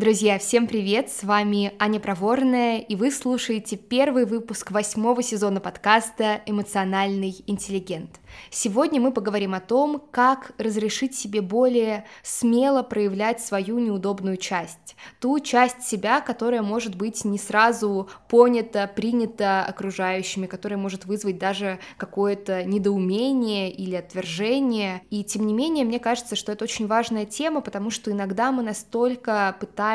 Друзья, всем привет! С вами Аня Проворная, и вы слушаете первый выпуск восьмого сезона подкаста «Эмоциональный интеллигент». Сегодня мы поговорим о том, как разрешить себе более смело проявлять свою неудобную часть, ту часть себя, которая может быть не сразу понята, принята окружающими, которая может вызвать даже какое-то недоумение или отвержение. И тем не менее, мне кажется, что это очень важная тема, потому что иногда мы настолько пытаемся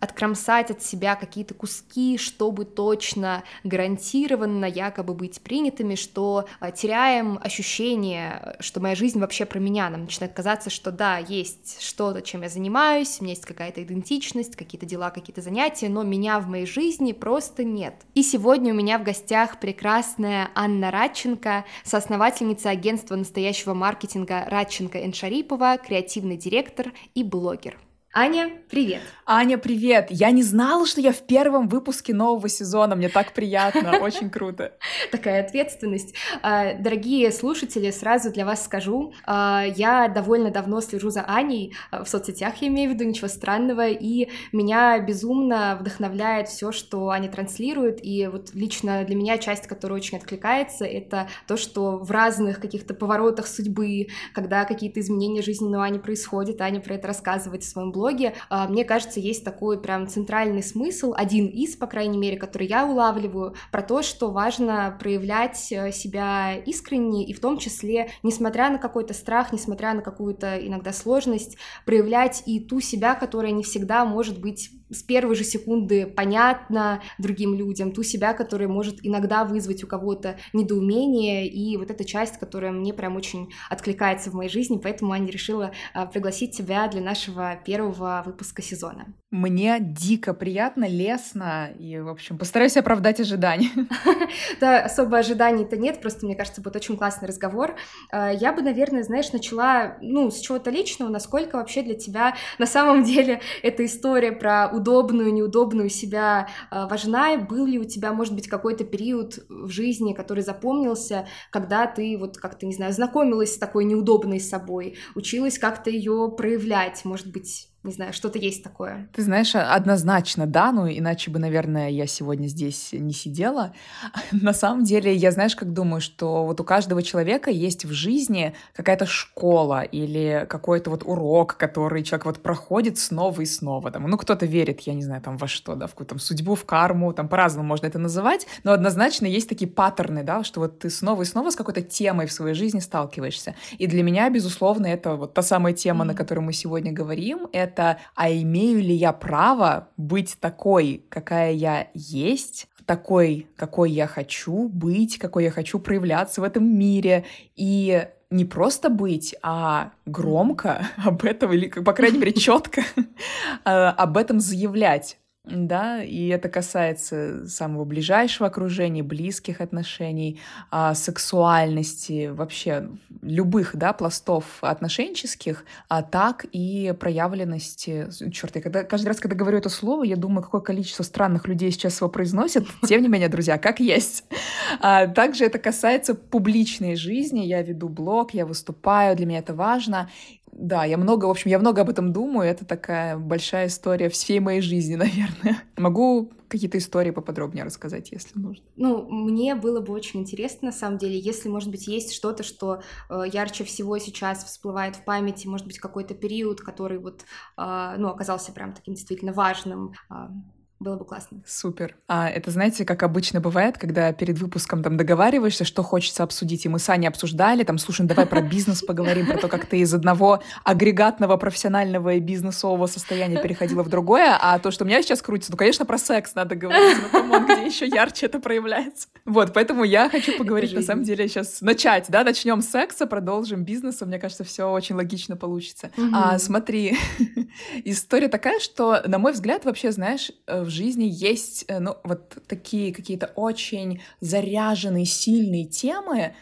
откромсать от себя какие-то куски, чтобы точно гарантированно якобы быть принятыми, что а, теряем ощущение, что моя жизнь вообще про меня, нам начинает казаться, что да, есть что-то, чем я занимаюсь, у меня есть какая-то идентичность, какие-то дела, какие-то занятия, но меня в моей жизни просто нет. И сегодня у меня в гостях прекрасная Анна Радченко, соосновательница агентства настоящего маркетинга Радченко Шарипова, креативный директор и блогер. Аня, привет! Аня, привет! Я не знала, что я в первом выпуске нового сезона. Мне так приятно, очень круто. Такая ответственность. А, дорогие слушатели, сразу для вас скажу, а, я довольно давно слежу за Аней а, в соцсетях, я имею в виду, ничего странного, и меня безумно вдохновляет все, что Аня транслирует, и вот лично для меня часть, которая очень откликается, это то, что в разных каких-то поворотах судьбы, когда какие-то изменения жизненного Ани происходят, Аня про это рассказывает в своем блоге, блоге, а, мне кажется, есть такой прям центральный смысл, один из, по крайней мере, который я улавливаю, про то, что важно проявлять э, себя искренне, и в том числе, несмотря на какой-то страх, несмотря на какую-то иногда сложность, проявлять и ту себя, которая не всегда может быть с первой же секунды понятна другим людям, ту себя, которая может иногда вызвать у кого-то недоумение, и вот эта часть, которая мне прям очень откликается в моей жизни, поэтому Аня решила а, пригласить тебя для нашего первого первого выпуска сезона. Мне дико приятно, лестно, и, в общем, постараюсь оправдать ожидания. Да, особо ожиданий-то нет, просто, мне кажется, будет очень классный разговор. А, я бы, наверное, знаешь, начала, ну, с чего-то личного, насколько вообще для тебя на самом деле эта история про удобную, неудобную себя а, важна, был ли у тебя, может быть, какой-то период в жизни, который запомнился, когда ты вот как-то, не знаю, знакомилась с такой неудобной собой, училась как-то ее проявлять, может быть, не знаю, что-то есть такое. Ты знаешь, однозначно, да, ну иначе бы, наверное, я сегодня здесь не сидела. На самом деле, я, знаешь, как думаю, что вот у каждого человека есть в жизни какая-то школа или какой-то вот урок, который человек вот проходит снова и снова. Там, ну, кто-то верит, я не знаю, там во что, да, в какую-то судьбу, в карму, там по-разному можно это называть, но однозначно есть такие паттерны, да, что вот ты снова и снова с какой-то темой в своей жизни сталкиваешься. И для меня, безусловно, это вот та самая тема, mm-hmm. на которой мы сегодня говорим, это это «А имею ли я право быть такой, какая я есть?» такой, какой я хочу быть, какой я хочу проявляться в этом мире. И не просто быть, а громко об этом, или, по крайней мере, четко об этом заявлять да, и это касается самого ближайшего окружения, близких отношений, а, сексуальности, вообще любых, да, пластов отношенческих, а так и проявленности. Черт, я когда, каждый раз, когда говорю это слово, я думаю, какое количество странных людей сейчас его произносят. Тем не менее, друзья, как есть. А, также это касается публичной жизни. Я веду блог, я выступаю, для меня это важно. Да, я много, в общем, я много об этом думаю. Это такая большая история всей моей жизни, наверное. Могу какие-то истории поподробнее рассказать, если нужно. Ну, мне было бы очень интересно, на самом деле, если, может быть, есть что-то, что э, ярче всего сейчас всплывает в памяти, может быть, какой-то период, который вот, э, ну, оказался прям таким действительно важным. Э, было бы классно. Супер. А это, знаете, как обычно бывает, когда перед выпуском там договариваешься, что хочется обсудить, и мы с Аней обсуждали, там, слушай, ну давай про бизнес поговорим, про то, как ты из одного агрегатного профессионального и бизнесового состояния переходила в другое, а то, что у меня сейчас крутится, ну, конечно, про секс надо говорить, ну, come on, где еще ярче это проявляется. Вот, поэтому я хочу поговорить, на самом деле, сейчас начать, да, начнем с секса, продолжим бизнесом, мне кажется, все очень логично получится. А, смотри, история такая, что, на мой взгляд, вообще, знаешь, в жизни есть, э, ну, вот такие какие-то очень заряженные, сильные темы,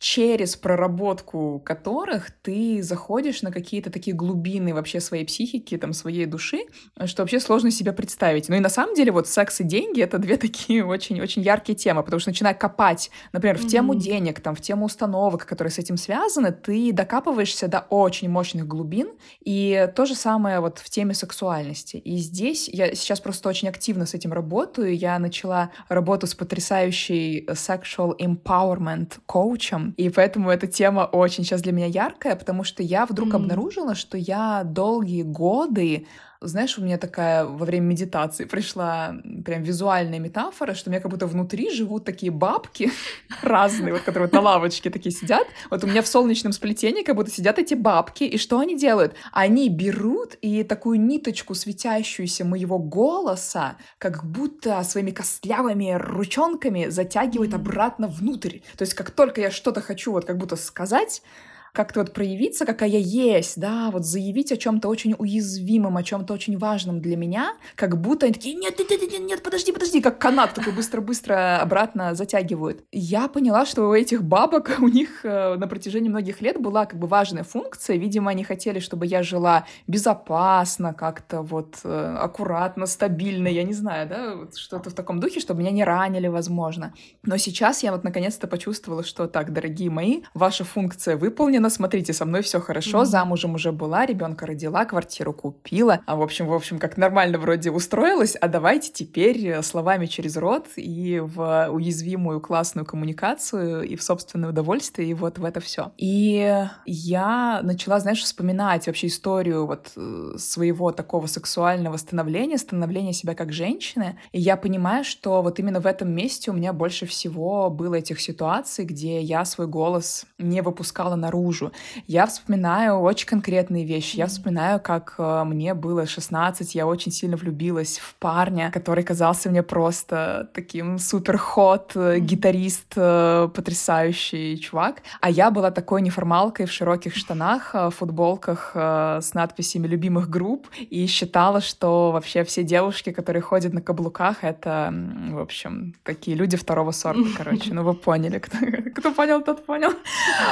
через проработку которых ты заходишь на какие-то такие глубины вообще своей психики, там, своей души, что вообще сложно себе представить. Ну и на самом деле вот секс и деньги — это две такие очень-очень яркие темы, потому что начиная копать, например, в тему mm-hmm. денег, там, в тему установок, которые с этим связаны, ты докапываешься до очень мощных глубин, и то же самое вот в теме сексуальности. И здесь я сейчас просто очень активно с этим работаю, я начала работу с потрясающей sexual empowerment коучем, и поэтому эта тема очень сейчас для меня яркая, потому что я вдруг mm-hmm. обнаружила, что я долгие годы знаешь, у меня такая во время медитации пришла прям визуальная метафора, что у меня как будто внутри живут такие бабки разные, вот которые вот на лавочке такие сидят. Вот у меня в солнечном сплетении как будто сидят эти бабки, и что они делают? Они берут и такую ниточку светящуюся моего голоса, как будто своими костлявыми ручонками затягивают обратно внутрь. То есть как только я что-то хочу вот как будто сказать, как-то вот проявиться, какая я есть, да, вот заявить о чем-то очень уязвимом, о чем-то очень важном для меня, как будто они такие, нет, нет, нет, нет, нет, подожди, подожди, как канат такой быстро-быстро обратно затягивают. Я поняла, что у этих бабок, у них э, на протяжении многих лет была как бы важная функция, видимо, они хотели, чтобы я жила безопасно, как-то вот э, аккуратно, стабильно, я не знаю, да, вот что-то в таком духе, чтобы меня не ранили, возможно. Но сейчас я вот наконец-то почувствовала, что так, дорогие мои, ваша функция выполнена, Ленина, смотрите, со мной все хорошо, mm-hmm. замужем уже была, ребенка родила, квартиру купила, а в общем, в общем, как нормально вроде устроилась, а давайте теперь э, словами через рот и в уязвимую классную коммуникацию и в собственное удовольствие, и вот в это все. И я начала, знаешь, вспоминать вообще историю вот э, своего такого сексуального становления, становления себя как женщины, и я понимаю, что вот именно в этом месте у меня больше всего было этих ситуаций, где я свой голос не выпускала наружу, наружу. Я вспоминаю очень конкретные вещи. Я вспоминаю, как э, мне было 16, я очень сильно влюбилась в парня, который казался мне просто таким супер ход, э, гитарист, э, потрясающий чувак. А я была такой неформалкой в широких штанах, футболках с надписями любимых групп и считала, что вообще все девушки, которые ходят на каблуках, это, в общем, такие люди второго сорта, короче. Ну, вы поняли. Кто, кто понял, тот понял.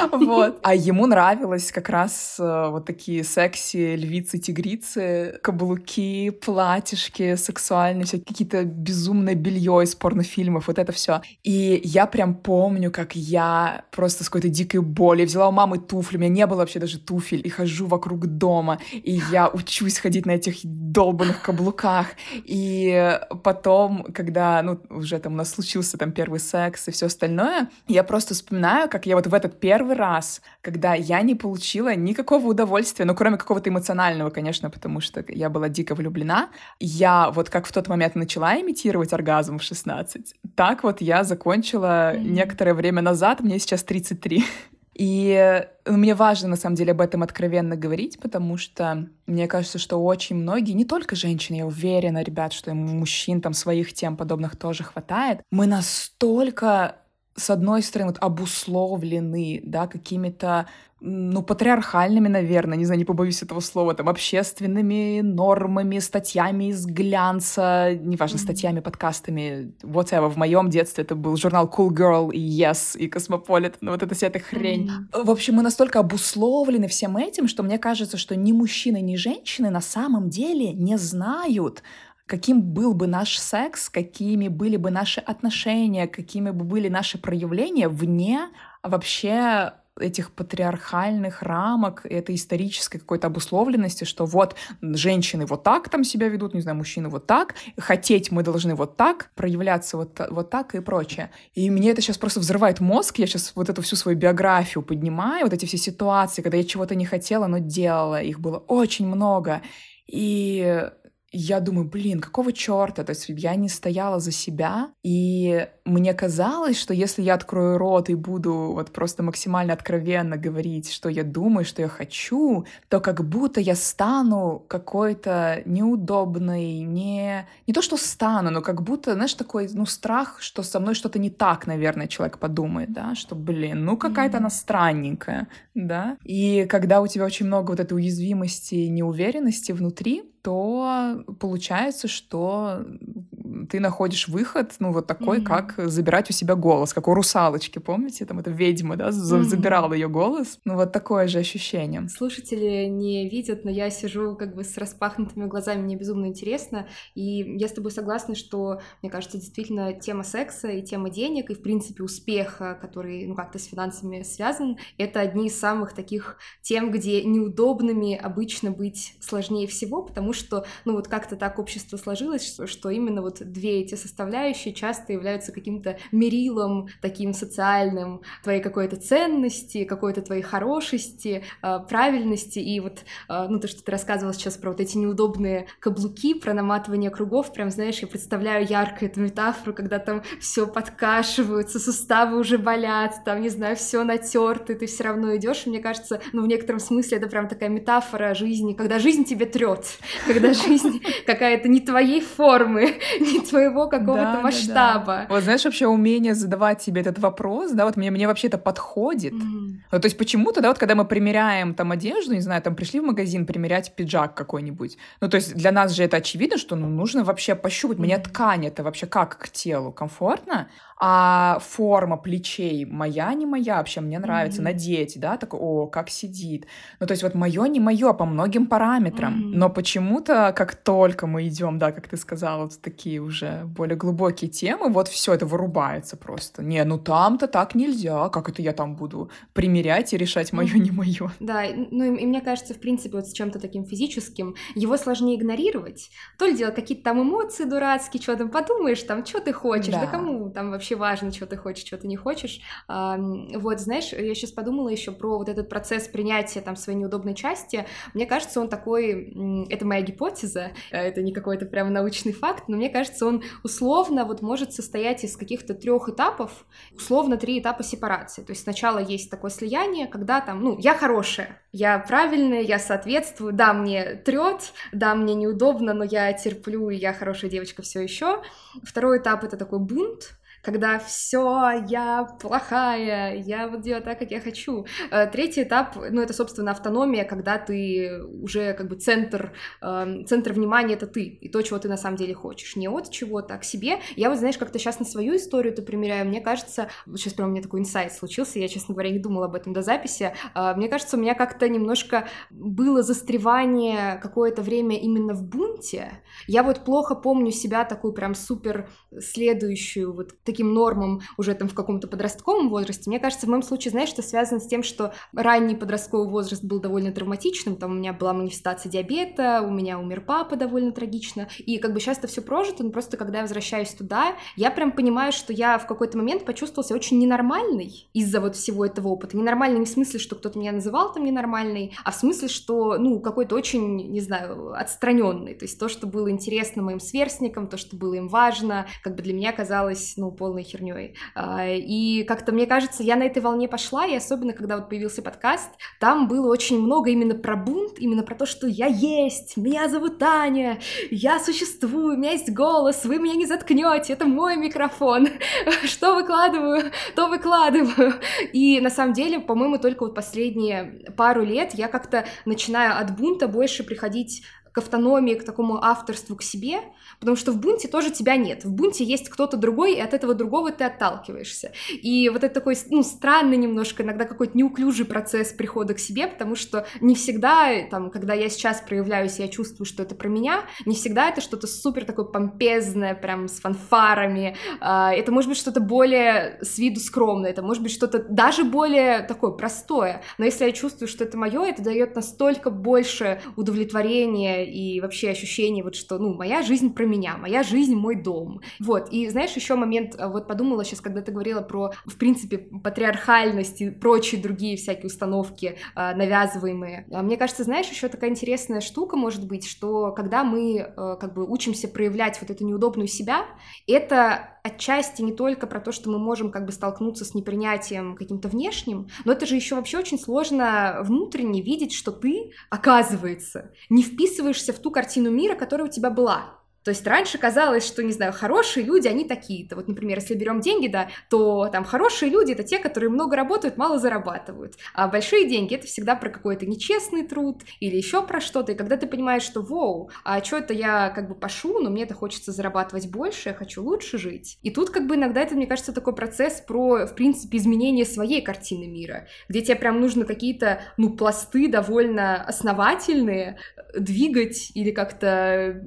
Вот. А ему нравилось как раз э, вот такие секси, львицы, тигрицы, каблуки, платьишки сексуальные, все какие-то безумное белье из порнофильмов, вот это все. И я прям помню, как я просто с какой-то дикой болью взяла у мамы туфли, у меня не было вообще даже туфель, и хожу вокруг дома, и я учусь ходить на этих долбанных каблуках. И потом, когда, ну, уже там у нас случился там первый секс и все остальное, я просто вспоминаю, как я вот в этот первый раз, когда я не получила никакого удовольствия, ну, кроме какого-то эмоционального, конечно, потому что я была дико влюблена. Я вот как в тот момент начала имитировать оргазм в 16, так вот я закончила mm-hmm. некоторое время назад, мне сейчас 33. И ну, мне важно, на самом деле, об этом откровенно говорить, потому что мне кажется, что очень многие, не только женщины, я уверена, ребят, что мужчин там своих тем подобных тоже хватает, мы настолько с одной стороны, вот обусловлены, да, какими-то, ну, патриархальными, наверное, не знаю, не побоюсь этого слова, там, общественными нормами, статьями из глянца, неважно, mm-hmm. статьями, подкастами, whatever. В моем детстве это был журнал Cool Girl и Yes, и Cosmopolitan, ну, вот эта вся эта хрень. Mm-hmm. В общем, мы настолько обусловлены всем этим, что мне кажется, что ни мужчины, ни женщины на самом деле не знают, каким был бы наш секс, какими были бы наши отношения, какими бы были наши проявления вне вообще этих патриархальных рамок, этой исторической какой-то обусловленности, что вот женщины вот так там себя ведут, не знаю, мужчины вот так, хотеть мы должны вот так, проявляться вот, вот так и прочее. И мне это сейчас просто взрывает мозг, я сейчас вот эту всю свою биографию поднимаю, вот эти все ситуации, когда я чего-то не хотела, но делала, их было очень много. И я думаю, блин, какого черта? То есть я не стояла за себя, и мне казалось, что если я открою рот и буду вот просто максимально откровенно говорить, что я думаю, что я хочу, то как будто я стану какой-то неудобной, не, не то, что стану, но как будто, знаешь, такой, ну, страх, что со мной что-то не так, наверное, человек подумает, да, что, блин, ну, какая-то mm-hmm. она странненькая, да. И когда у тебя очень много вот этой уязвимости и неуверенности внутри, то получается, что ты находишь выход, ну, вот такой, mm-hmm. как забирать у себя голос, как у русалочки, помните? Там эта ведьма, да, mm-hmm. забирала ее голос. Ну, вот такое же ощущение. Слушатели не видят, но я сижу как бы с распахнутыми глазами, мне безумно интересно. И я с тобой согласна, что, мне кажется, действительно тема секса и тема денег, и, в принципе, успеха, который, ну, как-то с финансами связан, это одни из самых таких тем, где неудобными обычно быть сложнее всего, потому что, ну, вот как-то так общество сложилось, что, что именно вот две эти составляющие часто являются каким-то мерилом таким социальным твоей какой-то ценности, какой-то твоей хорошести, а, правильности. И вот, а, ну, то, что ты рассказывала сейчас про вот эти неудобные каблуки, про наматывание кругов, прям, знаешь, я представляю ярко эту метафору, когда там все подкашиваются, суставы уже болят, там, не знаю, все натерто, ты все равно идешь. Мне кажется, ну, в некотором смысле это прям такая метафора жизни, когда жизнь тебе трет, когда жизнь какая-то не твоей формы, не твоего какого-то да, масштаба. Да, да. Вот знаешь, вообще умение задавать себе этот вопрос, да, вот мне, мне вообще это подходит. Mm. Вот, то есть почему-то, да, вот когда мы примеряем там одежду, не знаю, там пришли в магазин примерять пиджак какой-нибудь, ну то есть для нас же это очевидно, что ну, нужно вообще пощупать, mm. мне ткань это вообще как к телу, комфортно, а форма плечей моя, не моя, вообще мне нравится mm-hmm. надеть, да, так, о, как сидит. Ну, то есть вот мое, не мое по многим параметрам. Mm-hmm. Но почему-то, как только мы идем, да, как ты сказала, вот такие уже более глубокие темы, вот все это вырубается просто. Не, ну там-то так нельзя, как это я там буду примерять и решать мое, не мое. Да, ну и, и мне кажется, в принципе, вот с чем-то таким физическим, его сложнее игнорировать. То ли дело какие-то там эмоции дурацкие, что там подумаешь, там, что ты хочешь, да, да кому там вообще вообще важно, что ты хочешь, что ты не хочешь. Вот, знаешь, я сейчас подумала еще про вот этот процесс принятия там своей неудобной части. Мне кажется, он такой, это моя гипотеза, э, это не какой-то прям научный факт, но мне кажется, он условно вот может состоять из каких-то трех этапов, условно три этапа сепарации. То есть сначала есть такое слияние, когда там, ну, я хорошая, я правильная, я соответствую, да, мне трет, да, мне неудобно, но я терплю, и я хорошая девочка все еще. Второй этап это такой бунт, когда все, я плохая, я вот делаю так, как я хочу. Э, третий этап, ну, это, собственно, автономия, когда ты уже как бы центр, эм, центр внимания — это ты, и то, чего ты на самом деле хочешь, не от чего-то, а к себе. Я вот, знаешь, как-то сейчас на свою историю это примеряю, мне кажется, вот сейчас прям у меня такой инсайт случился, я, честно говоря, не думала об этом до записи, э, мне кажется, у меня как-то немножко было застревание какое-то время именно в бунте. Я вот плохо помню себя такую прям супер следующую вот таким нормам уже там в каком-то подростковом возрасте. Мне кажется, в моем случае, знаешь, это связано с тем, что ранний подростковый возраст был довольно травматичным, там у меня была манифестация диабета, у меня умер папа довольно трагично, и как бы сейчас это все прожито, но просто когда я возвращаюсь туда, я прям понимаю, что я в какой-то момент почувствовался очень ненормальной из-за вот всего этого опыта. Ненормальный не в смысле, что кто-то меня называл там ненормальной, а в смысле, что, ну, какой-то очень, не знаю, отстраненный. То есть то, что было интересно моим сверстникам, то, что было им важно, как бы для меня казалось, ну, полной херней. А, и как-то, мне кажется, я на этой волне пошла, и особенно, когда вот появился подкаст, там было очень много именно про бунт, именно про то, что я есть, меня зовут Таня, я существую, у меня есть голос, вы меня не заткнете, это мой микрофон, что выкладываю, то выкладываю. И на самом деле, по-моему, только вот последние пару лет я как-то начинаю от бунта больше приходить к автономии, к такому авторству к себе, потому что в бунте тоже тебя нет. В бунте есть кто-то другой, и от этого другого ты отталкиваешься. И вот это такой, ну, странный немножко, иногда какой-то неуклюжий процесс прихода к себе, потому что не всегда, там, когда я сейчас проявляюсь, я чувствую, что это про меня, не всегда это что-то супер такое помпезное, прям с фанфарами, а, это может быть что-то более с виду скромное, это может быть что-то даже более такое простое, но если я чувствую, что это мое, это дает настолько больше удовлетворения и вообще ощущение вот, что, ну, моя жизнь про меня, моя жизнь мой дом. Вот, и знаешь, еще момент, а, вот подумала сейчас, когда ты говорила про, в принципе, патриархальность и прочие другие всякие установки э, навязываемые. А мне кажется, знаешь, еще такая интересная штука может быть, что когда мы как бы учимся проявлять вот эту неудобную себя, это отчасти не только про то, что мы можем как бы столкнуться с непринятием каким-то внешним, но это же еще вообще очень сложно внутренне видеть, что ты, оказывается, не вписываешься в ту картину мира, которая у тебя была. То есть раньше казалось, что, не знаю, хорошие люди, они такие-то. Вот, например, если берем деньги, да, то там хорошие люди — это те, которые много работают, мало зарабатывают. А большие деньги — это всегда про какой-то нечестный труд или еще про что-то. И когда ты понимаешь, что, воу, а что это я как бы пошу, но мне это хочется зарабатывать больше, я хочу лучше жить. И тут как бы иногда это, мне кажется, такой процесс про, в принципе, изменение своей картины мира, где тебе прям нужно какие-то, ну, пласты довольно основательные двигать или как-то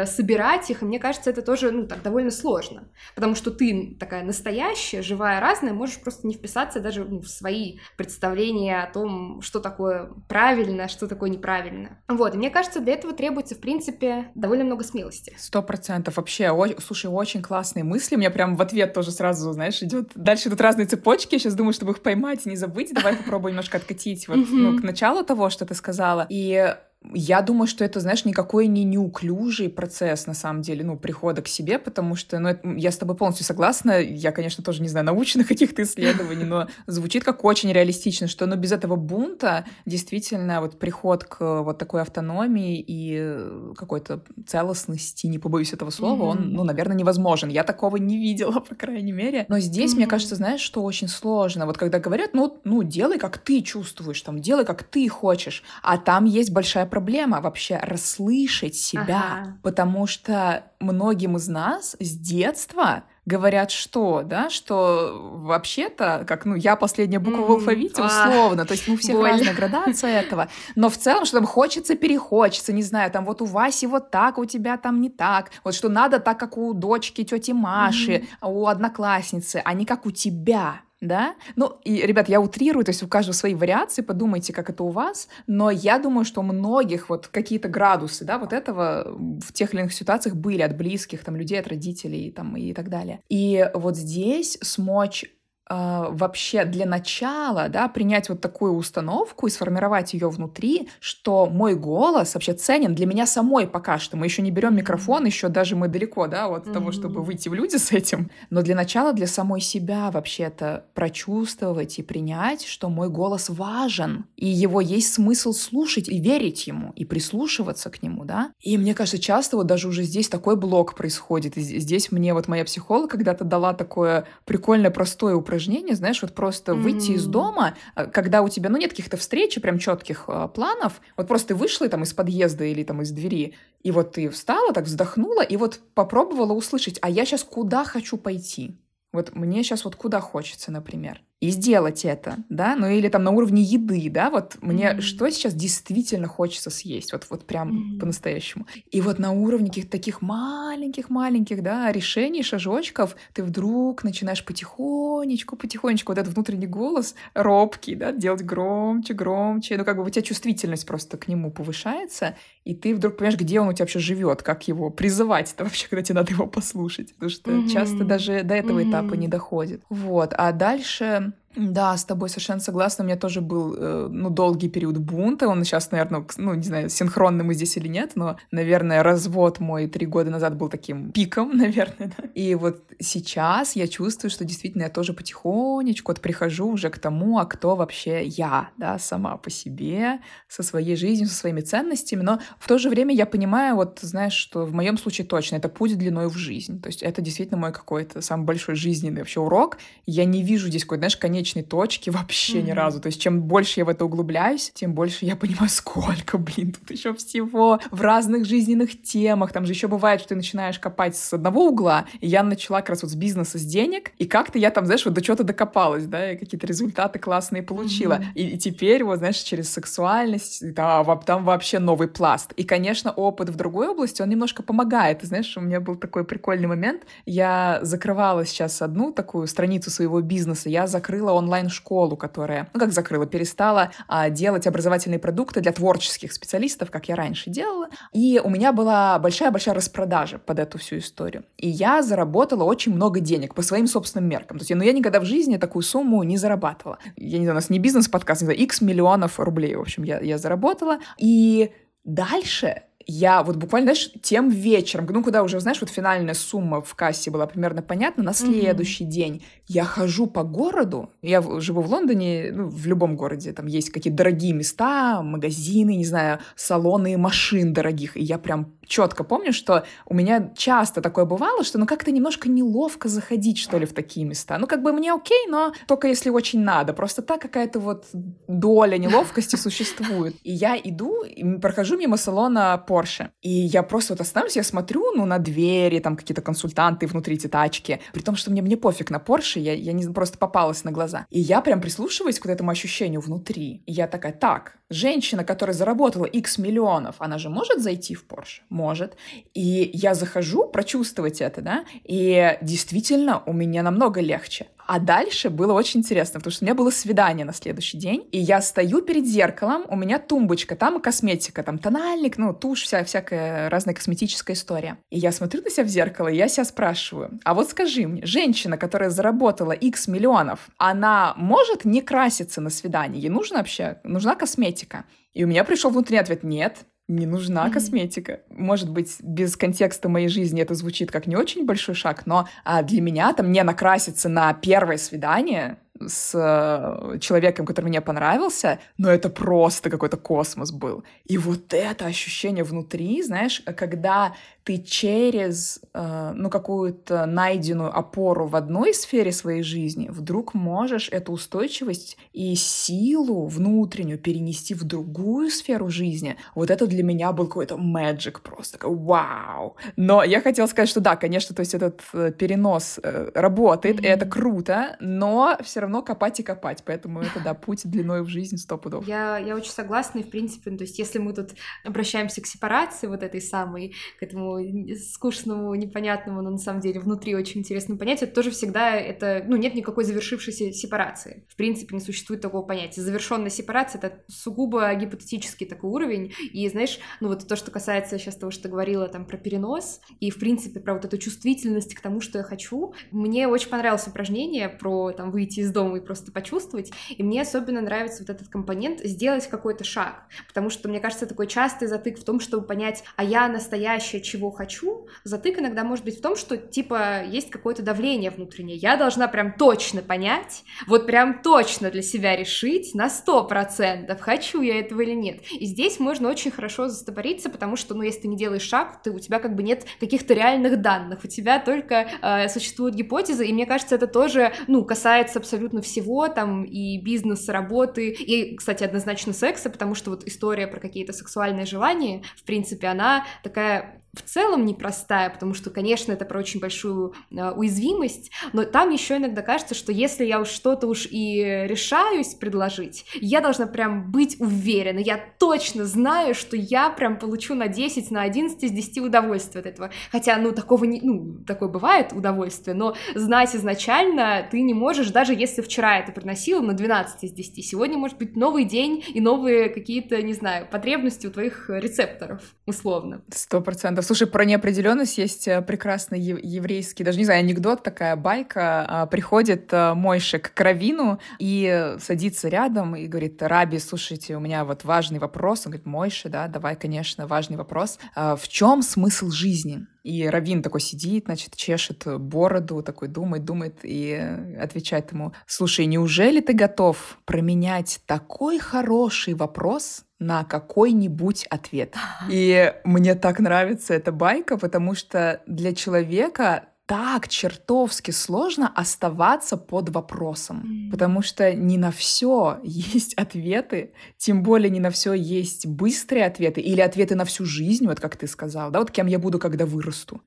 пересобирать их, и мне кажется, это тоже, ну, так, довольно сложно, потому что ты такая настоящая, живая, разная, можешь просто не вписаться даже ну, в свои представления о том, что такое правильно, что такое неправильно. Вот, и мне кажется, для этого требуется, в принципе, довольно много смелости. Сто процентов. Вообще, о, слушай, очень классные мысли. У меня прям в ответ тоже сразу, знаешь, идет. Дальше идут разные цепочки. Я сейчас думаю, чтобы их поймать и не забыть. Давай попробуем немножко откатить вот, ну, к началу того, что ты сказала. И я думаю, что это, знаешь, никакой не неуклюжий процесс, на самом деле, ну, прихода к себе, потому что, ну, это, я с тобой полностью согласна. Я, конечно, тоже не знаю научных каких-то исследований, но звучит как очень реалистично, что, ну, без этого бунта действительно вот приход к вот такой автономии и какой-то целостности, не побоюсь этого слова, mm-hmm. он, ну, наверное, невозможен. Я такого не видела, по крайней мере. Но здесь, mm-hmm. мне кажется, знаешь, что очень сложно. Вот когда говорят, ну, ну, делай, как ты чувствуешь, там, делай, как ты хочешь, а там есть большая проблема вообще расслышать себя, ага. потому что многим из нас с детства говорят что, да, что вообще-то, как, ну, я последняя буква mm-hmm. в алфавите, условно, то есть ну, всех Боль. разная градация этого, но в целом, что там хочется, перехочется, не знаю, там вот у Васи вот так, у тебя там не так, вот что надо так, как у дочки тети Маши, mm-hmm. у одноклассницы, а не как у тебя, да? Ну, и, ребят, я утрирую, то есть у каждого свои вариации, подумайте, как это у вас, но я думаю, что у многих вот какие-то градусы, да, вот этого в тех или иных ситуациях были от близких, там, людей, от родителей, там, и так далее. И вот здесь смочь вообще для начала, да, принять вот такую установку и сформировать ее внутри, что мой голос вообще ценен для меня самой пока что. Мы еще не берем микрофон, еще даже мы далеко, да, от mm-hmm. того, чтобы выйти в люди с этим. Но для начала для самой себя вообще-то прочувствовать и принять, что мой голос важен, и его есть смысл слушать и верить ему, и прислушиваться к нему, да. И мне кажется, часто вот даже уже здесь такой блок происходит. И здесь мне вот моя психолог когда-то дала такое прикольное, простое упражнение, упражнение, знаешь, вот просто mm-hmm. выйти из дома, э, когда у тебя, ну, нет каких-то встреч, прям четких э, планов, вот просто ты вышла там из подъезда или там из двери, и вот ты встала, так вздохнула, и вот попробовала услышать, а я сейчас куда хочу пойти? Вот мне сейчас вот куда хочется, например и сделать это, да, ну или там на уровне еды, да, вот мне mm-hmm. что сейчас действительно хочется съесть, вот, вот прям mm-hmm. по-настоящему. И вот на уровне каких-то таких маленьких-маленьких, да, решений, шажочков ты вдруг начинаешь потихонечку, потихонечку вот этот внутренний голос робкий, да, делать громче, громче, ну как бы у тебя чувствительность просто к нему повышается, и ты вдруг понимаешь, где он у тебя вообще живет, как его призывать это вообще, когда тебе надо его послушать, потому что mm-hmm. часто даже до этого mm-hmm. этапа не доходит. Вот, а дальше да, с тобой совершенно согласна. У меня тоже был, э, ну, долгий период бунта. Он сейчас, наверное, ну, не знаю, синхронный мы здесь или нет, но, наверное, развод мой три года назад был таким пиком, наверное, да. И вот сейчас я чувствую, что действительно я тоже потихонечку вот прихожу уже к тому, а кто вообще я, да, сама по себе, со своей жизнью, со своими ценностями. Но в то же время я понимаю, вот, знаешь, что в моем случае точно это путь длиной в жизнь. То есть это действительно мой какой-то самый большой жизненный вообще урок. Я не вижу здесь какой-то, знаешь, конец конечной точки вообще mm-hmm. ни разу. То есть чем больше я в это углубляюсь, тем больше я понимаю, сколько, блин, тут еще всего в разных жизненных темах. Там же еще бывает, что ты начинаешь копать с одного угла, и я начала как раз вот с бизнеса, с денег, и как-то я там, знаешь, вот до чего-то докопалась, да, и какие-то результаты классные получила. Mm-hmm. И, и теперь вот, знаешь, через сексуальность, да, там вообще новый пласт. И, конечно, опыт в другой области, он немножко помогает. Ты знаешь, у меня был такой прикольный момент. Я закрывала сейчас одну такую страницу своего бизнеса, я закрыла закрыла онлайн-школу, которая, ну как закрыла, перестала а, делать образовательные продукты для творческих специалистов, как я раньше делала. И у меня была большая-большая распродажа под эту всю историю. И я заработала очень много денег по своим собственным меркам. То есть, ну, я никогда в жизни такую сумму не зарабатывала. Я не знаю, у нас не бизнес-подкаст, не знаю, x миллионов рублей, в общем, я, я заработала. И дальше я вот буквально, знаешь, тем вечером, ну, куда уже, знаешь, вот финальная сумма в кассе была примерно понятна, на следующий mm-hmm. день я хожу по городу, я живу в Лондоне, ну, в любом городе, там есть какие-то дорогие места, магазины, не знаю, салоны машин дорогих, и я прям четко помню, что у меня часто такое бывало, что ну как-то немножко неловко заходить, что ли, в такие места. Ну как бы мне окей, но только если очень надо. Просто так какая-то вот доля неловкости существует. И я иду, прохожу мимо салона Porsche, и я просто вот останавливаюсь, я смотрю, ну, на двери, там какие-то консультанты внутри эти тачки, при том, что мне, мне пофиг на Porsche, я, я не, просто попалась на глаза. И я прям прислушиваюсь к вот этому ощущению внутри. И я такая, так, женщина, которая заработала X миллионов, она же может зайти в Porsche? Может. И я захожу прочувствовать это, да, и действительно у меня намного легче. А дальше было очень интересно, потому что у меня было свидание на следующий день, и я стою перед зеркалом, у меня тумбочка, там косметика, там тональник, ну, тушь, вся, всякая разная косметическая история. И я смотрю на себя в зеркало, и я себя спрашиваю, а вот скажи мне, женщина, которая заработала X миллионов, она может не краситься на свидании? Ей нужна вообще, нужна косметика? И у меня пришел внутренний ответ, нет, не нужна mm-hmm. косметика. Может быть, без контекста моей жизни это звучит как не очень большой шаг, но а, для меня там не накраситься на первое свидание с э, человеком, который мне понравился, но это просто какой-то космос был. И вот это ощущение внутри, знаешь, когда ты через, э, ну, какую-то найденную опору в одной сфере своей жизни вдруг можешь эту устойчивость и силу внутреннюю перенести в другую сферу жизни. Вот это для меня был какой-то magic просто, такой вау. Но я хотела сказать, что да, конечно, то есть этот э, перенос работает, mm-hmm. и это круто, но все равно равно копать и копать, поэтому это, да, путь длиной в жизнь сто пудов. Я, я очень согласна, и, в принципе, ну, то есть если мы тут обращаемся к сепарации вот этой самой, к этому скучному, непонятному, но на самом деле внутри очень интересному понятию, тоже всегда это, ну, нет никакой завершившейся сепарации. В принципе, не существует такого понятия. Завершенная сепарация — это сугубо гипотетический такой уровень, и, знаешь, ну, вот то, что касается сейчас того, что ты говорила там про перенос, и, в принципе, про вот эту чувствительность к тому, что я хочу, мне очень понравилось упражнение про там выйти из дома и просто почувствовать. И мне особенно нравится вот этот компонент сделать какой-то шаг, потому что, мне кажется, такой частый затык в том, чтобы понять, а я настоящее чего хочу. Затык иногда может быть в том, что, типа, есть какое-то давление внутреннее. Я должна прям точно понять, вот прям точно для себя решить на сто процентов, хочу я этого или нет. И здесь можно очень хорошо застопориться, потому что, ну, если ты не делаешь шаг, ты, у тебя как бы нет каких-то реальных данных, у тебя только э, существуют гипотезы, и мне кажется, это тоже, ну, касается абсолютно всего, там и бизнеса, работы, и, кстати, однозначно секса, потому что вот история про какие-то сексуальные желания, в принципе, она такая в целом непростая, потому что, конечно, это про очень большую э, уязвимость, но там еще иногда кажется, что если я уж что-то уж и решаюсь предложить, я должна прям быть уверена, я точно знаю, что я прям получу на 10, на 11 из 10 удовольствия от этого. Хотя, ну, такого не, ну, такое бывает удовольствие, но знать изначально ты не можешь, даже если вчера это приносило на 12 из 10, сегодня может быть новый день и новые какие-то, не знаю, потребности у твоих рецепторов, условно. Сто процентов процентов. Слушай, про неопределенность есть э, прекрасный еврейский, даже не знаю, анекдот, такая байка. А, приходит э, Мойшек к Равину и садится рядом и говорит, Раби, слушайте, у меня вот важный вопрос. Он говорит, Мойше, да, давай, конечно, важный вопрос. А, в чем смысл жизни? И Равин такой сидит, значит, чешет бороду, такой думает, думает и отвечает ему, слушай, неужели ты готов променять такой хороший вопрос на какой-нибудь ответ. И мне так нравится эта байка, потому что для человека так чертовски сложно оставаться под вопросом, mm. потому что не на все есть ответы, тем более не на все есть быстрые ответы или ответы на всю жизнь, вот как ты сказал, да, вот кем я буду, когда вырасту.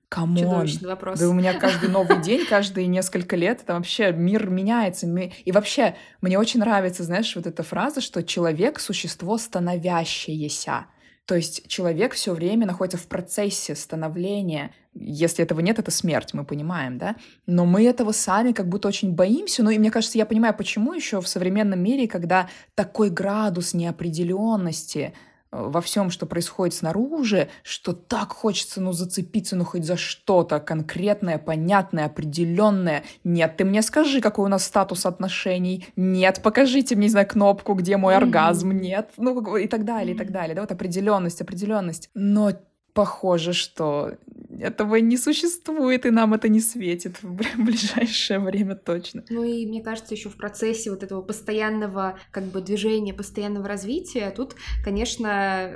Вопрос. Да у меня каждый новый день, каждые несколько лет, это вообще мир меняется. И вообще, мне очень нравится, знаешь, вот эта фраза, что человек — существо становящееся. То есть человек все время находится в процессе становления. Если этого нет, это смерть, мы понимаем, да? Но мы этого сами как будто очень боимся. Ну и мне кажется, я понимаю, почему еще в современном мире, когда такой градус неопределенности, во всем, что происходит снаружи, что так хочется, ну, зацепиться, ну, хоть за что-то конкретное, понятное, определенное. Нет, ты мне скажи, какой у нас статус отношений. Нет, покажите мне, не знаю, кнопку, где мой mm-hmm. оргазм. Нет, ну, и так далее, и так далее. Да, вот определенность, определенность. Но похоже, что этого не существует, и нам это не светит в ближайшее время точно. Ну и мне кажется, еще в процессе вот этого постоянного как бы движения, постоянного развития, тут, конечно,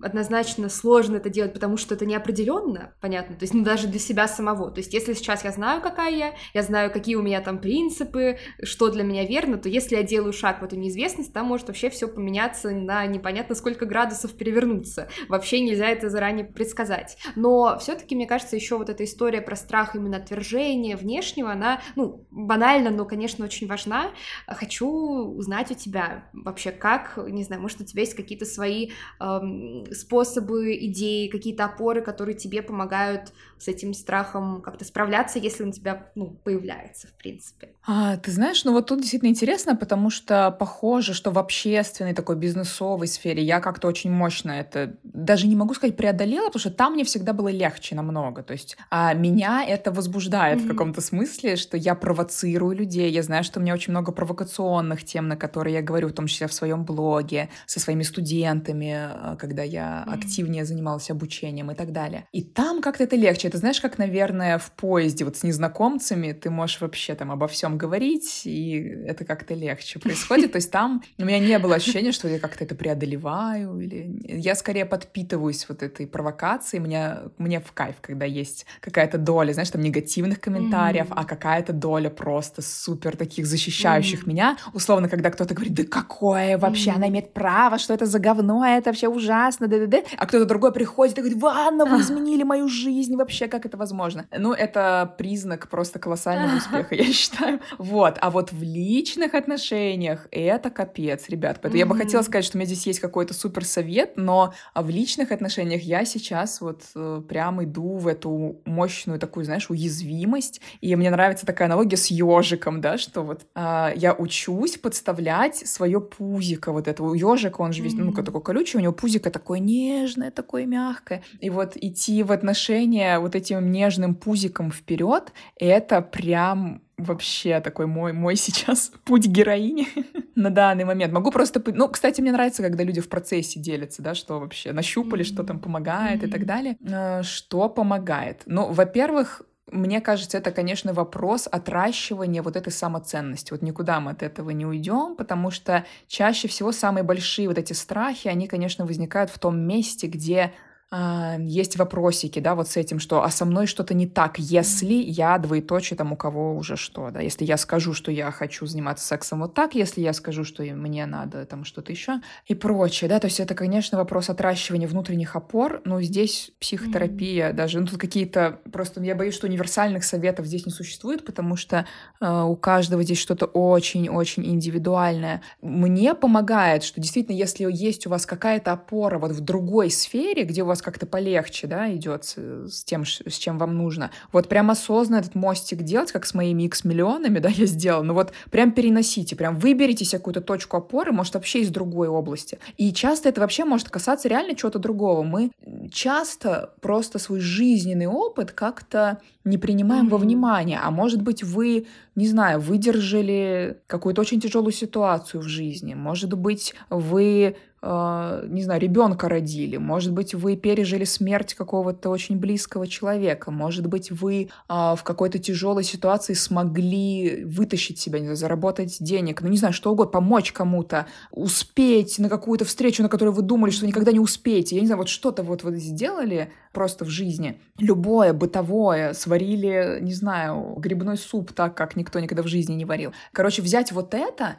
однозначно сложно это делать, потому что это неопределенно, понятно, то есть ну, даже для себя самого. То есть если сейчас я знаю, какая я, я знаю, какие у меня там принципы, что для меня верно, то если я делаю шаг в эту неизвестность, там может вообще все поменяться на непонятно сколько градусов перевернуться. Вообще нельзя это заранее предсказать. Но все-таки, мне кажется, еще вот эта история про страх именно отвержения внешнего, она, ну, банально, но, конечно, очень важна. Хочу узнать у тебя вообще, как, не знаю, может, у тебя есть какие-то свои эм, способы, идеи, какие-то опоры, которые тебе помогают с этим страхом как-то справляться, если он у тебя, ну, появляется, в принципе. А, ты знаешь, ну вот тут действительно интересно, потому что похоже, что в общественной такой бизнесовой сфере я как-то очень мощно это, даже не могу сказать преодолела, потому что там мне всегда было легче намного. То есть а меня это возбуждает mm-hmm. в каком-то смысле, что я провоцирую людей. Я знаю, что у меня очень много провокационных тем, на которые я говорю, в том числе в своем блоге, со своими студентами, а, когда я mm-hmm. активнее занималась обучением и так далее. И там как-то это легче. Это знаешь, как, наверное, в поезде вот с незнакомцами ты можешь вообще там обо всем говорить, и это как-то легче происходит. То есть там у меня не было ощущения, что я как-то это преодолеваю, или я скорее подпитываюсь вот этой провокацией. Мне, мне в кайф, когда есть какая-то доля, знаешь, там негативных комментариев, mm-hmm. а какая-то доля просто супер таких защищающих mm-hmm. меня. Условно, когда кто-то говорит, да какое вообще, mm-hmm. она имеет право, что это за говно, это вообще ужасно, да-да-да. А кто-то другой приходит и говорит, Ванна, вы изменили мою жизнь, вообще, как это возможно? Ну, это признак просто колоссального успеха, я считаю. Вот. А вот в личных отношениях это капец, ребят. Поэтому я бы хотела сказать, что у меня здесь есть какой-то супер совет, но в личных отношениях я сейчас вот э, прям иду в эту мощную такую, знаешь, уязвимость. И мне нравится такая аналогия с ежиком, да, что вот э, я учусь подставлять свое пузико вот этого ежика, он же весь, ну, такой колючий, у него пузико такое нежное, такое мягкое. И вот идти в отношения вот этим нежным пузиком вперед, это прям вообще такой мой, мой сейчас путь героини на данный момент. Могу просто... Ну, кстати, мне нравится, когда люди в процессе делятся, да, что вообще нащупали, что там помогает и так далее. А, что помогает? Ну, во-первых, мне кажется, это, конечно, вопрос отращивания вот этой самоценности. Вот никуда мы от этого не уйдем, потому что чаще всего самые большие вот эти страхи, они, конечно, возникают в том месте, где а, есть вопросики, да, вот с этим, что «а со мной что-то не так, если я двоеточие там у кого уже что», да, если я скажу, что я хочу заниматься сексом вот так, если я скажу, что мне надо там что-то еще и прочее, да, то есть это, конечно, вопрос отращивания внутренних опор, но здесь психотерапия mm-hmm. даже, ну, тут какие-то, просто я боюсь, что универсальных советов здесь не существует, потому что э, у каждого здесь что-то очень-очень индивидуальное. Мне помогает, что действительно, если есть у вас какая-то опора вот в другой сфере, где у вас вас как-то полегче, да, идет с, тем, с чем вам нужно. Вот прям осознанно этот мостик делать, как с моими x миллионами, да, я сделала, ну вот прям переносите, прям выберите себе какую-то точку опоры, может, вообще из другой области. И часто это вообще может касаться реально чего-то другого. Мы часто просто свой жизненный опыт как-то не принимаем mm-hmm. во внимание, а может быть, вы, не знаю, выдержали какую-то очень тяжелую ситуацию в жизни, может быть, вы а, не знаю, ребенка родили, может быть, вы пережили смерть какого-то очень близкого человека, может быть, вы а, в какой-то тяжелой ситуации смогли вытащить себя, не знаю, заработать денег, ну, не знаю, что угодно, помочь кому-то, успеть на какую-то встречу, на которую вы думали, что никогда не успеете. Я не знаю, вот что-то вот вы сделали просто в жизни. Любое бытовое, сварили, не знаю, грибной суп так, как никто никогда в жизни не варил. Короче, взять вот это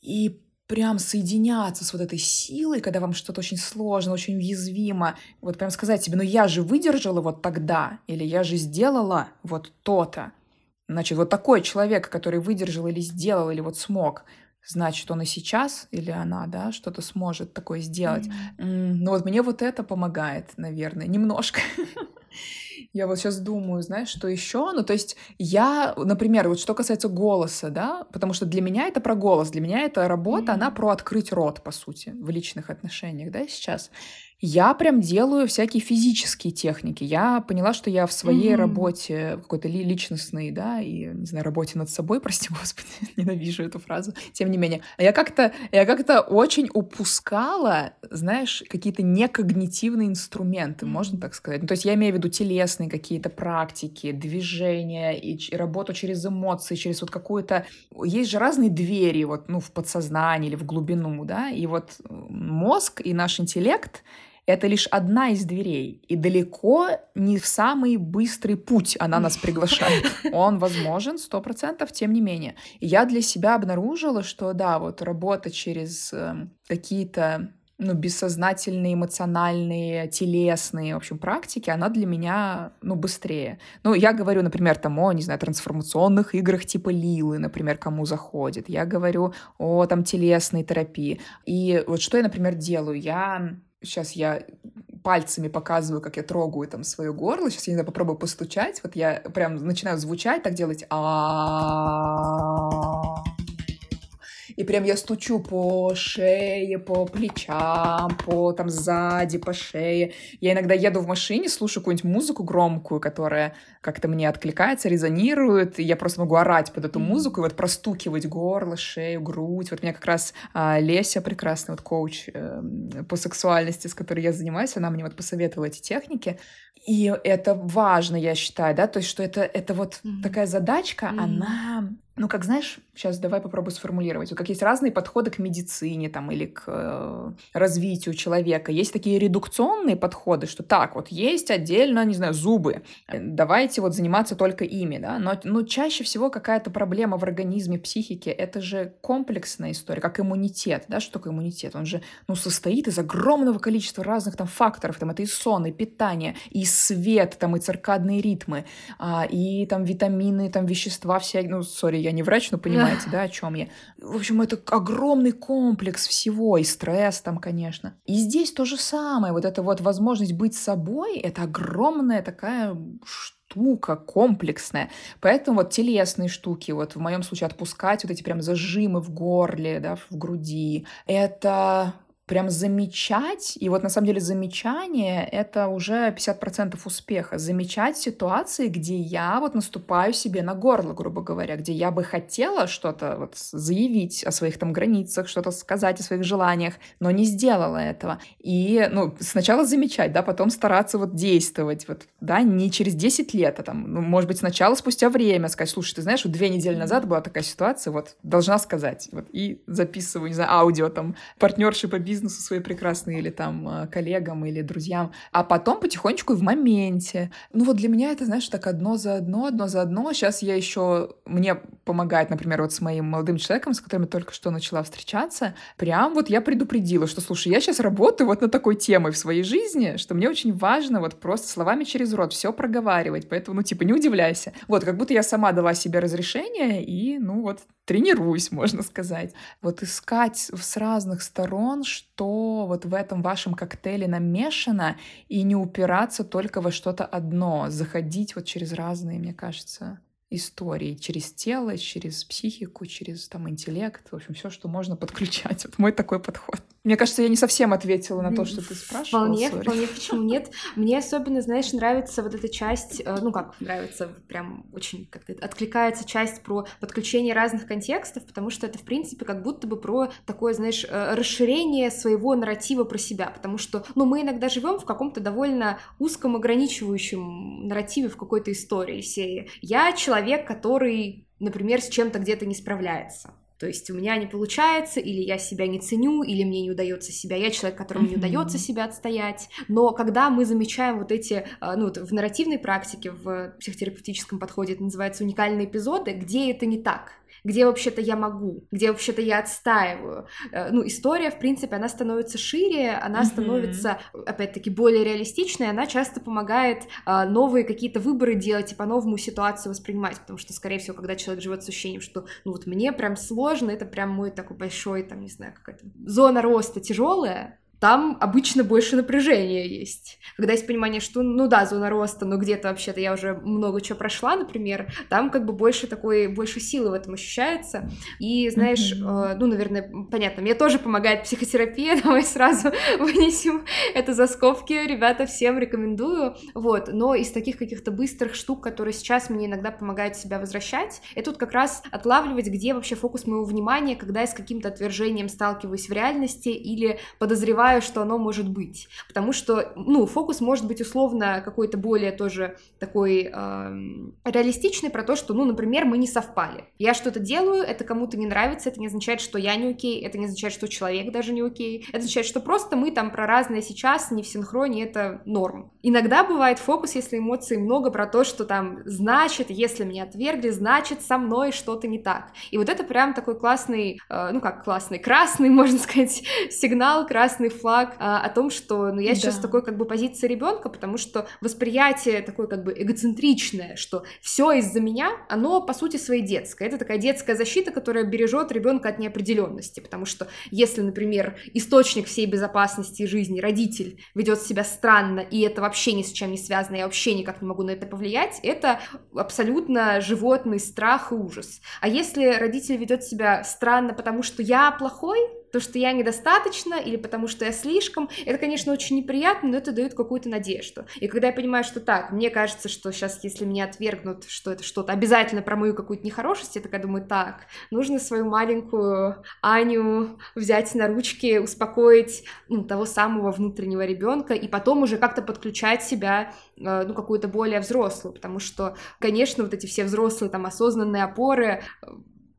и прям соединяться с вот этой силой, когда вам что-то очень сложно, очень уязвимо, вот прям сказать себе, ну я же выдержала вот тогда, или я же сделала вот то-то. Значит, вот такой человек, который выдержал или сделал, или вот смог, значит, он и сейчас или она, да, что-то сможет такое сделать. Mm-hmm. Ну вот мне вот это помогает, наверное, немножко. Я вот сейчас думаю, знаешь, что еще? Ну, то есть я, например, вот что касается голоса, да, потому что для меня это про голос, для меня эта работа, mm-hmm. она про открыть рот, по сути, в личных отношениях, да, сейчас. Я прям делаю всякие физические техники. Я поняла, что я в своей Мгм. работе какой-то ли- личностной, да, и, не знаю, работе над собой, прости господи, ненавижу эту фразу, тем не менее, я как-то, я как-то очень упускала, знаешь, какие-то некогнитивные инструменты, можно так сказать. Ну, то есть я имею в виду телесные какие-то практики, движения и ч- работу через эмоции, через вот какую-то... Есть же разные двери вот, ну, в подсознании или в глубину, да, и вот мозг и наш интеллект это лишь одна из дверей, и далеко не в самый быстрый путь она нас приглашает. Он возможен, сто процентов, тем не менее. И я для себя обнаружила, что да, вот работа через эм, какие-то ну, бессознательные, эмоциональные, телесные, в общем, практики, она для меня, ну, быстрее. Ну, я говорю, например, там, о, не знаю, трансформационных играх типа Лилы, например, кому заходит. Я говорю о, там, телесной терапии. И вот что я, например, делаю? Я Сейчас я пальцами показываю, как я трогаю там свое горло. Сейчас я не знаю, попробую постучать. Вот я прям начинаю звучать, так делать. а и прям я стучу по шее, по плечам, по там сзади, по шее. Я иногда еду в машине, слушаю какую-нибудь музыку громкую, которая как-то мне откликается, резонирует, и я просто могу орать под эту музыку и вот простукивать горло, шею, грудь. Вот меня как раз а, Леся, прекрасный вот коуч э, по сексуальности, с которой я занимаюсь, она мне вот посоветовала эти техники. И это важно, я считаю, да, то есть что это, это вот Мгм. такая задачка, Мгм. она ну, как знаешь, сейчас давай попробую сформулировать. Как есть разные подходы к медицине там, или к э, развитию человека. Есть такие редукционные подходы, что так, вот есть отдельно, не знаю, зубы. Э, Давайте вот заниматься только ими, да. Но, но чаще всего какая-то проблема в организме, психике, это же комплексная история, как иммунитет, да. Что такое иммунитет? Он же, ну, состоит из огромного количества разных там факторов. Там это и сон, и питание, и свет, там и циркадные ритмы, а, и там витамины, там вещества всякие. Ну, сори, я не врач, но понимаете, да, о чем я. В общем, это огромный комплекс всего, и стресс там, конечно. И здесь то же самое, вот эта вот возможность быть собой, это огромная такая штука комплексная. Поэтому вот телесные штуки, вот в моем случае отпускать вот эти прям зажимы в горле, да, в груди, это прям замечать, и вот на самом деле замечание — это уже 50% успеха. Замечать ситуации, где я вот наступаю себе на горло, грубо говоря, где я бы хотела что-то вот заявить о своих там границах, что-то сказать о своих желаниях, но не сделала этого. И, ну, сначала замечать, да, потом стараться вот действовать, вот, да, не через 10 лет, а там, ну, может быть, сначала спустя время сказать, слушай, ты знаешь, вот две недели назад была такая ситуация, вот, должна сказать, вот, и записываю, не знаю, аудио, там, партнерши по бизнесу свои прекрасные, или там э, коллегам, или друзьям, а потом потихонечку и в моменте. Ну вот для меня это, знаешь, так одно за одно, одно за одно. Сейчас я еще, мне помогает, например, вот с моим молодым человеком, с которым я только что начала встречаться, прям вот я предупредила, что, слушай, я сейчас работаю вот над такой темой в своей жизни, что мне очень важно вот просто словами через рот все проговаривать, поэтому, ну, типа, не удивляйся. Вот, как будто я сама дала себе разрешение и, ну, вот, тренируюсь, можно сказать. Вот искать с разных сторон, что вот в этом вашем коктейле намешано, и не упираться только во что-то одно, заходить вот через разные, мне кажется, истории через тело, через психику, через там интеллект, в общем, все, что можно подключать. Вот мой такой подход. Мне кажется, я не совсем ответила на то, что ты спрашивала. Вполне, сори. вполне, почему нет? Мне особенно, знаешь, нравится вот эта часть, э, ну как нравится, прям очень как-то откликается часть про подключение разных контекстов, потому что это, в принципе, как будто бы про такое, знаешь, э, расширение своего нарратива про себя, потому что, ну, мы иногда живем в каком-то довольно узком ограничивающем нарративе в какой-то истории серии. Я человек, который, например, с чем-то где-то не справляется. То есть у меня не получается, или я себя не ценю, или мне не удается себя. Я человек, которому не удается себя отстоять. Но когда мы замечаем вот эти, а, ну, вот в нарративной практике, в психотерапевтическом подходе это называется уникальные эпизоды, где это не так где вообще-то я могу, где вообще-то я отстаиваю. Э, Ну, история, в принципе, она становится шире, она Мгм. становится, опять-таки, более реалистичной, она часто помогает а, новые какие-то выборы делать и по-новому ситуацию воспринимать, потому что, скорее всего, когда человек живет с ощущением, что, ну, вот мне прям сложно, это прям мой такой большой, там, не знаю, какая-то зона роста тяжелая, там обычно больше напряжения есть. Когда есть понимание, что, ну да, зона роста, но где-то вообще-то я уже много чего прошла, например, там как бы больше такой, больше силы в этом ощущается. И, знаешь, mm-hmm. э, ну, наверное, понятно, мне тоже помогает психотерапия, давай сразу вынесем это за скобки, ребята, всем рекомендую, вот, но из таких каких-то быстрых штук, которые сейчас мне иногда помогают себя возвращать, это вот как раз отлавливать, где вообще фокус моего внимания, когда я с каким-то отвержением сталкиваюсь в реальности или подозреваю подозреваю, что оно может быть. Потому что, ну, фокус может быть условно какой-то более тоже такой э, реалистичный про то, что, ну, например, мы не совпали. Я что-то делаю, это кому-то не нравится, это не означает, что я не окей, это не означает, что человек даже не окей. Это означает, что просто мы там про разное сейчас, не в синхроне, это норм. Иногда бывает фокус, если эмоций много, про то, что там, значит, если меня отвергли, значит, со мной что-то не так. И вот это прям такой классный, э, ну как классный, красный, можно сказать, сигнал, красный флаг а, о том, что ну, я сейчас да. в такой как бы позиции ребенка, потому что восприятие такое как бы эгоцентричное, что все из-за меня, оно по сути своей детское. Это такая детская защита, которая бережет ребенка от неопределенности, потому что если, например, источник всей безопасности жизни, родитель, ведет себя странно, и это вообще ни с чем не связано, я вообще никак не могу на это повлиять, это абсолютно животный страх и ужас. А если родитель ведет себя странно, потому что я плохой, то, что я недостаточно или потому что я слишком, это, конечно, очень неприятно, но это дает какую-то надежду. И когда я понимаю, что так, мне кажется, что сейчас, если меня отвергнут, что это что-то обязательно про мою какую-то нехорошесть, я такая думаю, так, нужно свою маленькую Аню взять на ручки, успокоить ну, того самого внутреннего ребенка и потом уже как-то подключать себя, э, ну, какую-то более взрослую, потому что, конечно, вот эти все взрослые там осознанные опоры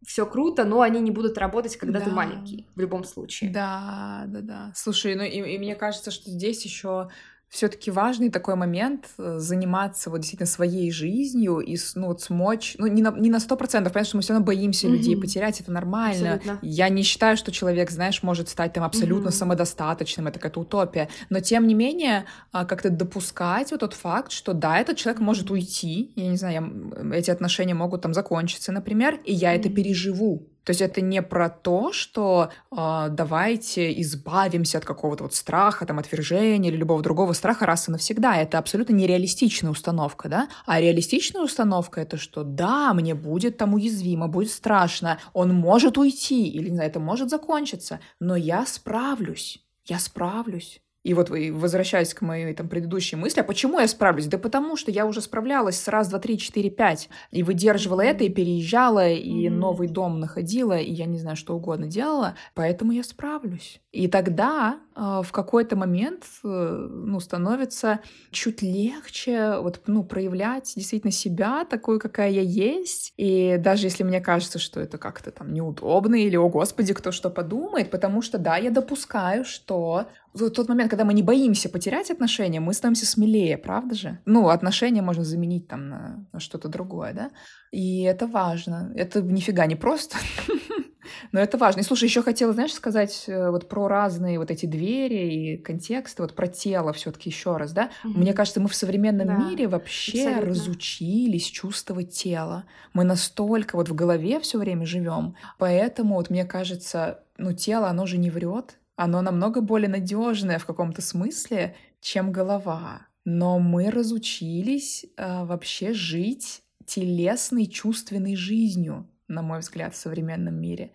все круто, но они не будут работать, когда да. ты маленький, в любом случае. Да, да, да. Слушай, ну и, и мне кажется, что здесь еще все-таки важный такой момент э, заниматься вот действительно своей жизнью и ну, вот смочь, ну не на, не на процентов, понятно, что мы все равно боимся mm-hmm. людей потерять, это нормально. Абсолютно. Я не считаю, что человек, знаешь, может стать там абсолютно mm-hmm. самодостаточным, это какая-то утопия, но тем не менее а, как-то допускать вот тот факт, что да, этот человек может уйти, я не знаю, я, эти отношения могут там закончиться, например, и я mm-hmm. это переживу, то есть это не про то, что э, давайте избавимся от какого-то вот страха, там, отвержения или любого другого страха раз и навсегда. Это абсолютно нереалистичная установка, да? А реалистичная установка — это что да, мне будет там уязвимо, будет страшно, он может уйти или, не знаю, это может закончиться, но я справлюсь, я справлюсь. И вот возвращаясь к моей там предыдущей мысли, а почему я справлюсь? Да потому что я уже справлялась с раз, два, три, четыре, пять, и выдерживала это, и переезжала, и новый дом находила, и я не знаю, что угодно делала, поэтому я справлюсь. И тогда э, в какой-то момент, э, ну, становится чуть легче вот, ну, проявлять действительно себя такой, какая я есть, и даже если мне кажется, что это как-то там неудобно, или, о господи, кто что подумает, потому что, да, я допускаю, что в тот момент, когда мы не боимся потерять отношения, мы становимся смелее, правда же? Ну, отношения можно заменить там на, на что-то другое, да? И это важно. Это нифига не просто. Но это важно. И слушай, еще хотела, знаешь, сказать э, вот про разные вот эти двери и контексты, вот про тело все-таки еще раз, да? Mm-hmm. Мне кажется, мы в современном да, мире вообще абсолютно. разучились чувствовать тело. Мы настолько вот в голове все время живем, поэтому вот мне кажется, ну тело, оно же не врет, оно намного более надежное в каком-то смысле, чем голова. Но мы разучились э, вообще жить телесной, чувственной жизнью на мой взгляд, в современном мире.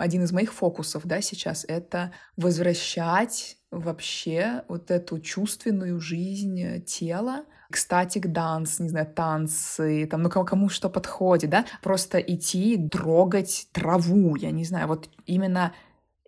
Один из моих фокусов, да, сейчас — это возвращать вообще вот эту чувственную жизнь тела, кстатик данс, не знаю, танцы, там, ну кому что подходит, да, просто идти, трогать траву, я не знаю, вот именно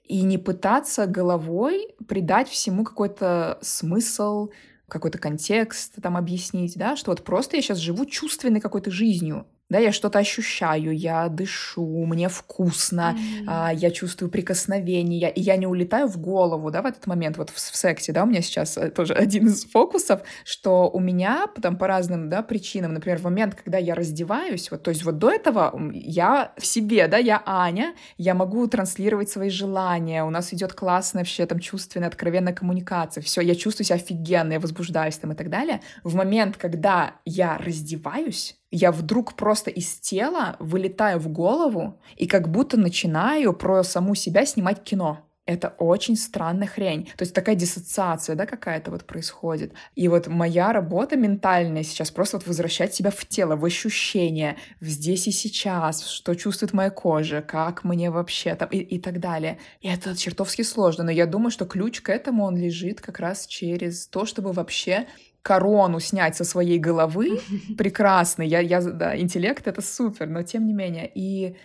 и не пытаться головой придать всему какой-то смысл, какой-то контекст там объяснить, да, что вот просто я сейчас живу чувственной какой-то жизнью, да, я что-то ощущаю, я дышу, мне вкусно, mm-hmm. а, я чувствую прикосновение, и я не улетаю в голову, да, в этот момент, вот в, в сексе, да, у меня сейчас э, тоже один из фокусов, что у меня там по разным, да, причинам, например, в момент, когда я раздеваюсь, вот, то есть вот до этого я в себе, да, я Аня, я могу транслировать свои желания, у нас идет классная вообще там чувственная, откровенная коммуникация, все, я чувствую себя офигенно, я возбуждаюсь там и так далее. В момент, когда я раздеваюсь, я вдруг просто из тела вылетаю в голову и как будто начинаю про саму себя снимать кино. это очень странная хрень. То есть такая диссоциация, да, какая-то вот происходит. И вот моя работа ментальная сейчас просто вот возвращать себя в тело, в ощущения, в здесь и сейчас, что чувствует моя кожа, как мне вообще там и, и так далее. И это чертовски сложно, но я думаю, что ключ к этому он лежит как раз через то, чтобы вообще корону снять со своей головы. Прекрасный, я, я, да, интеллект — это супер, но тем не менее. И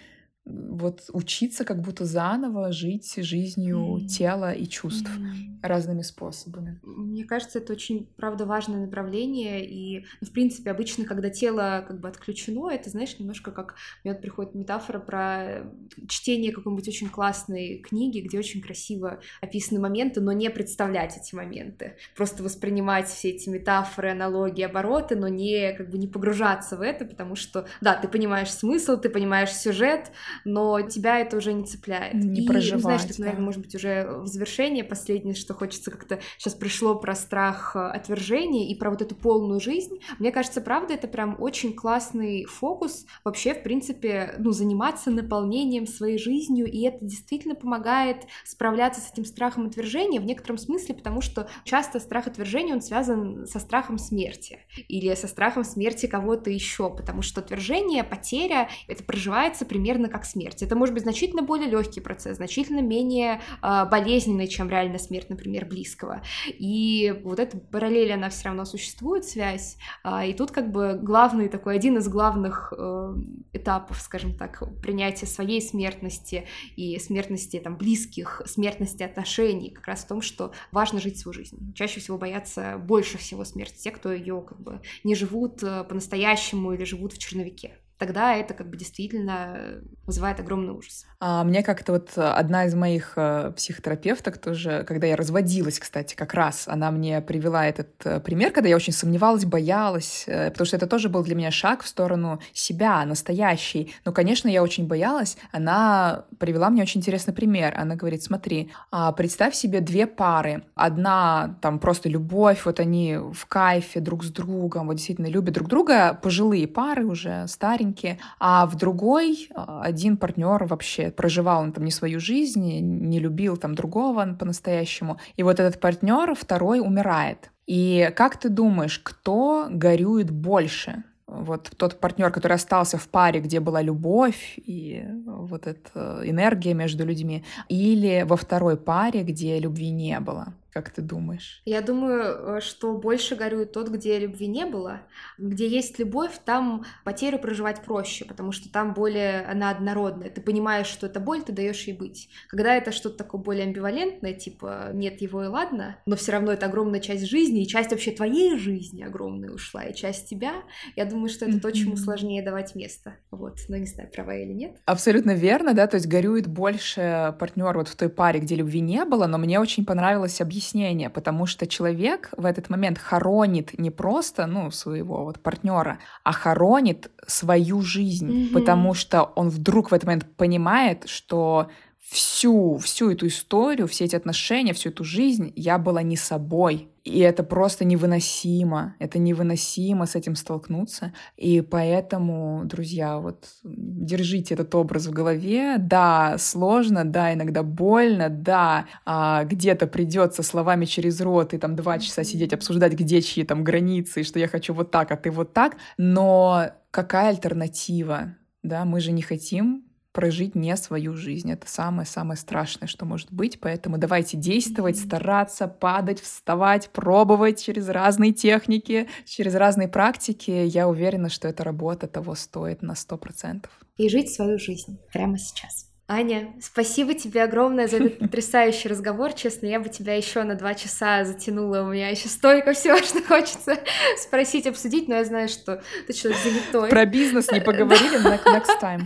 вот учиться как будто заново жить жизнью mm. тела и чувств mm. разными способами. Мне кажется, это очень, правда, важное направление, и, ну, в принципе, обычно, когда тело как бы отключено, это, знаешь, немножко как, мне вот приходит метафора про чтение какой-нибудь очень классной книги, где очень красиво описаны моменты, но не представлять эти моменты, просто воспринимать все эти метафоры, аналогии, обороты, но не, как бы, не погружаться в это, потому что, да, ты понимаешь смысл, ты понимаешь сюжет, но тебя это уже не цепляет. Не и, проживать, ну, знаешь, так, наверное, может быть, уже в завершение последнее, что хочется как-то... Сейчас пришло про страх э, отвержения и про вот эту полную жизнь. Мне кажется, правда, это прям очень классный фокус вообще, в принципе, ну, заниматься наполнением своей жизнью, и это действительно помогает справляться с этим страхом отвержения в некотором смысле, потому что часто страх отвержения, он связан со страхом смерти или со страхом смерти кого-то еще, потому что отвержение, потеря, это проживается примерно как смерть. Это может быть значительно более легкий процесс, значительно менее э, болезненный, чем реальная смерть, например, близкого. И вот эта параллель, она все равно существует, связь. Э, и тут как бы главный такой, один из главных э, этапов, скажем так, принятия своей смертности и смертности там близких, смертности отношений, как раз в том, что важно жить свою жизнь. Чаще всего боятся больше всего смерти те, кто ее как бы не живут э, по-настоящему или живут в черновике тогда это как бы действительно вызывает огромный ужас. А мне как-то вот одна из моих э, психотерапевток тоже, когда я разводилась, кстати, как раз, она мне привела этот э, пример, когда я очень сомневалась, боялась, э, потому что это тоже был для меня шаг в сторону себя, настоящий. Но, конечно, я очень боялась. Она привела мне очень интересный пример. Она говорит, смотри, а, представь себе две пары. Одна там просто любовь, вот они в кайфе друг с другом, вот действительно любят друг друга, пожилые пары уже, старенькие, маленькие, а в другой а, один партнер вообще проживал он там не свою жизнь, не любил там другого по-настоящему. И вот этот партнер второй умирает. И как ты думаешь, кто горюет больше? вот тот партнер, который остался в паре, где была любовь и вот эта энергия между людьми, или во второй паре, где любви не было. Как ты думаешь? Я думаю, э, что больше горюет тот, где любви не было. Где есть любовь, там потерю проживать проще, потому что там более она однородная. Ты понимаешь, что это боль, ты даешь ей быть. Когда это что-то такое более амбивалентное, типа нет его и ладно, но все равно это огромная часть жизни, и часть вообще твоей жизни огромная ушла, и часть тебя, я думаю, что это mm-hmm. то, чему сложнее давать место. Вот, но не знаю, права или нет. Абсолютно верно, да, то есть горюет больше партнер вот в той паре, где любви не было, но мне очень понравилось объяснение объяснение, потому что человек в этот момент хоронит не просто, ну, своего вот партнера, а хоронит свою жизнь, mm-hmm. потому что он вдруг в этот момент понимает, что всю, всю эту историю, все эти отношения, всю эту жизнь я была не собой. И это просто невыносимо. Это невыносимо с этим столкнуться. И поэтому, друзья, вот держите этот образ в голове. Да, сложно, да, иногда больно, да, а, где-то придется словами через рот и там два часа сидеть, обсуждать, где чьи там границы, и что я хочу вот так, а ты вот так. Но какая альтернатива? Да, мы же не хотим прожить не свою жизнь. Это самое-самое страшное, что может быть. Поэтому давайте действовать, стараться, падать, вставать, пробовать через разные техники, через разные практики. Я уверена, что эта работа того стоит на сто процентов. И жить свою жизнь прямо сейчас. Аня, спасибо тебе огромное за этот потрясающий разговор. Честно, я бы тебя еще на два часа затянула. У меня еще столько всего, что хочется спросить, обсудить, но я знаю, что ты человек занятой. Про бизнес не поговорили next time.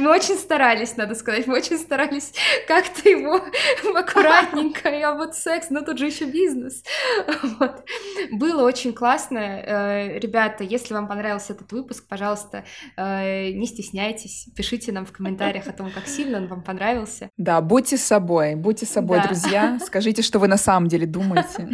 Мы очень старались, надо сказать, мы очень старались как-то его аккуратненько. Я вот секс, но тут же еще бизнес. Вот. Было очень классно. Э, ребята, если вам понравился этот выпуск, пожалуйста, э, не стесняйтесь, пишите нам в комментариях о том, как как сильно он вам понравился. Да, будьте собой, будьте собой, да. друзья. Скажите, что вы на самом деле думаете.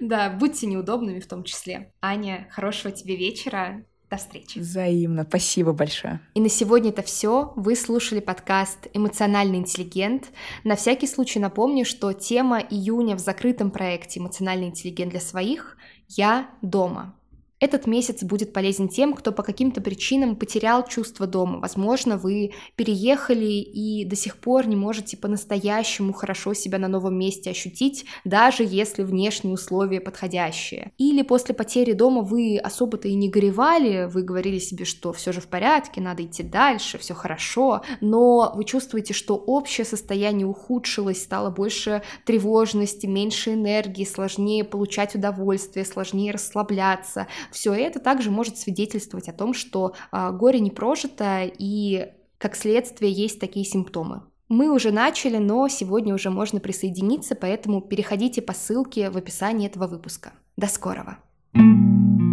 Да, будьте неудобными в том числе. Аня, хорошего тебе вечера. До встречи. Взаимно. Спасибо большое. И на сегодня это все. Вы слушали подкаст «Эмоциональный интеллигент». На всякий случай напомню, что тема июня в закрытом проекте «Эмоциональный интеллигент для своих» «Я дома». Этот месяц будет полезен тем, кто по каким-то причинам потерял чувство дома. Возможно, вы переехали и до сих пор не можете по-настоящему хорошо себя на новом месте ощутить, даже если внешние условия подходящие. Или после потери дома вы особо-то и не горевали, вы говорили себе, что все же в порядке, надо идти дальше, все хорошо, но вы чувствуете, что общее состояние ухудшилось, стало больше тревожности, меньше энергии, сложнее получать удовольствие, сложнее расслабляться, все это также может свидетельствовать о том, что а, горе не прожито и как следствие есть такие симптомы. Мы уже начали, но сегодня уже можно присоединиться, поэтому переходите по ссылке в описании этого выпуска. До скорого! thank you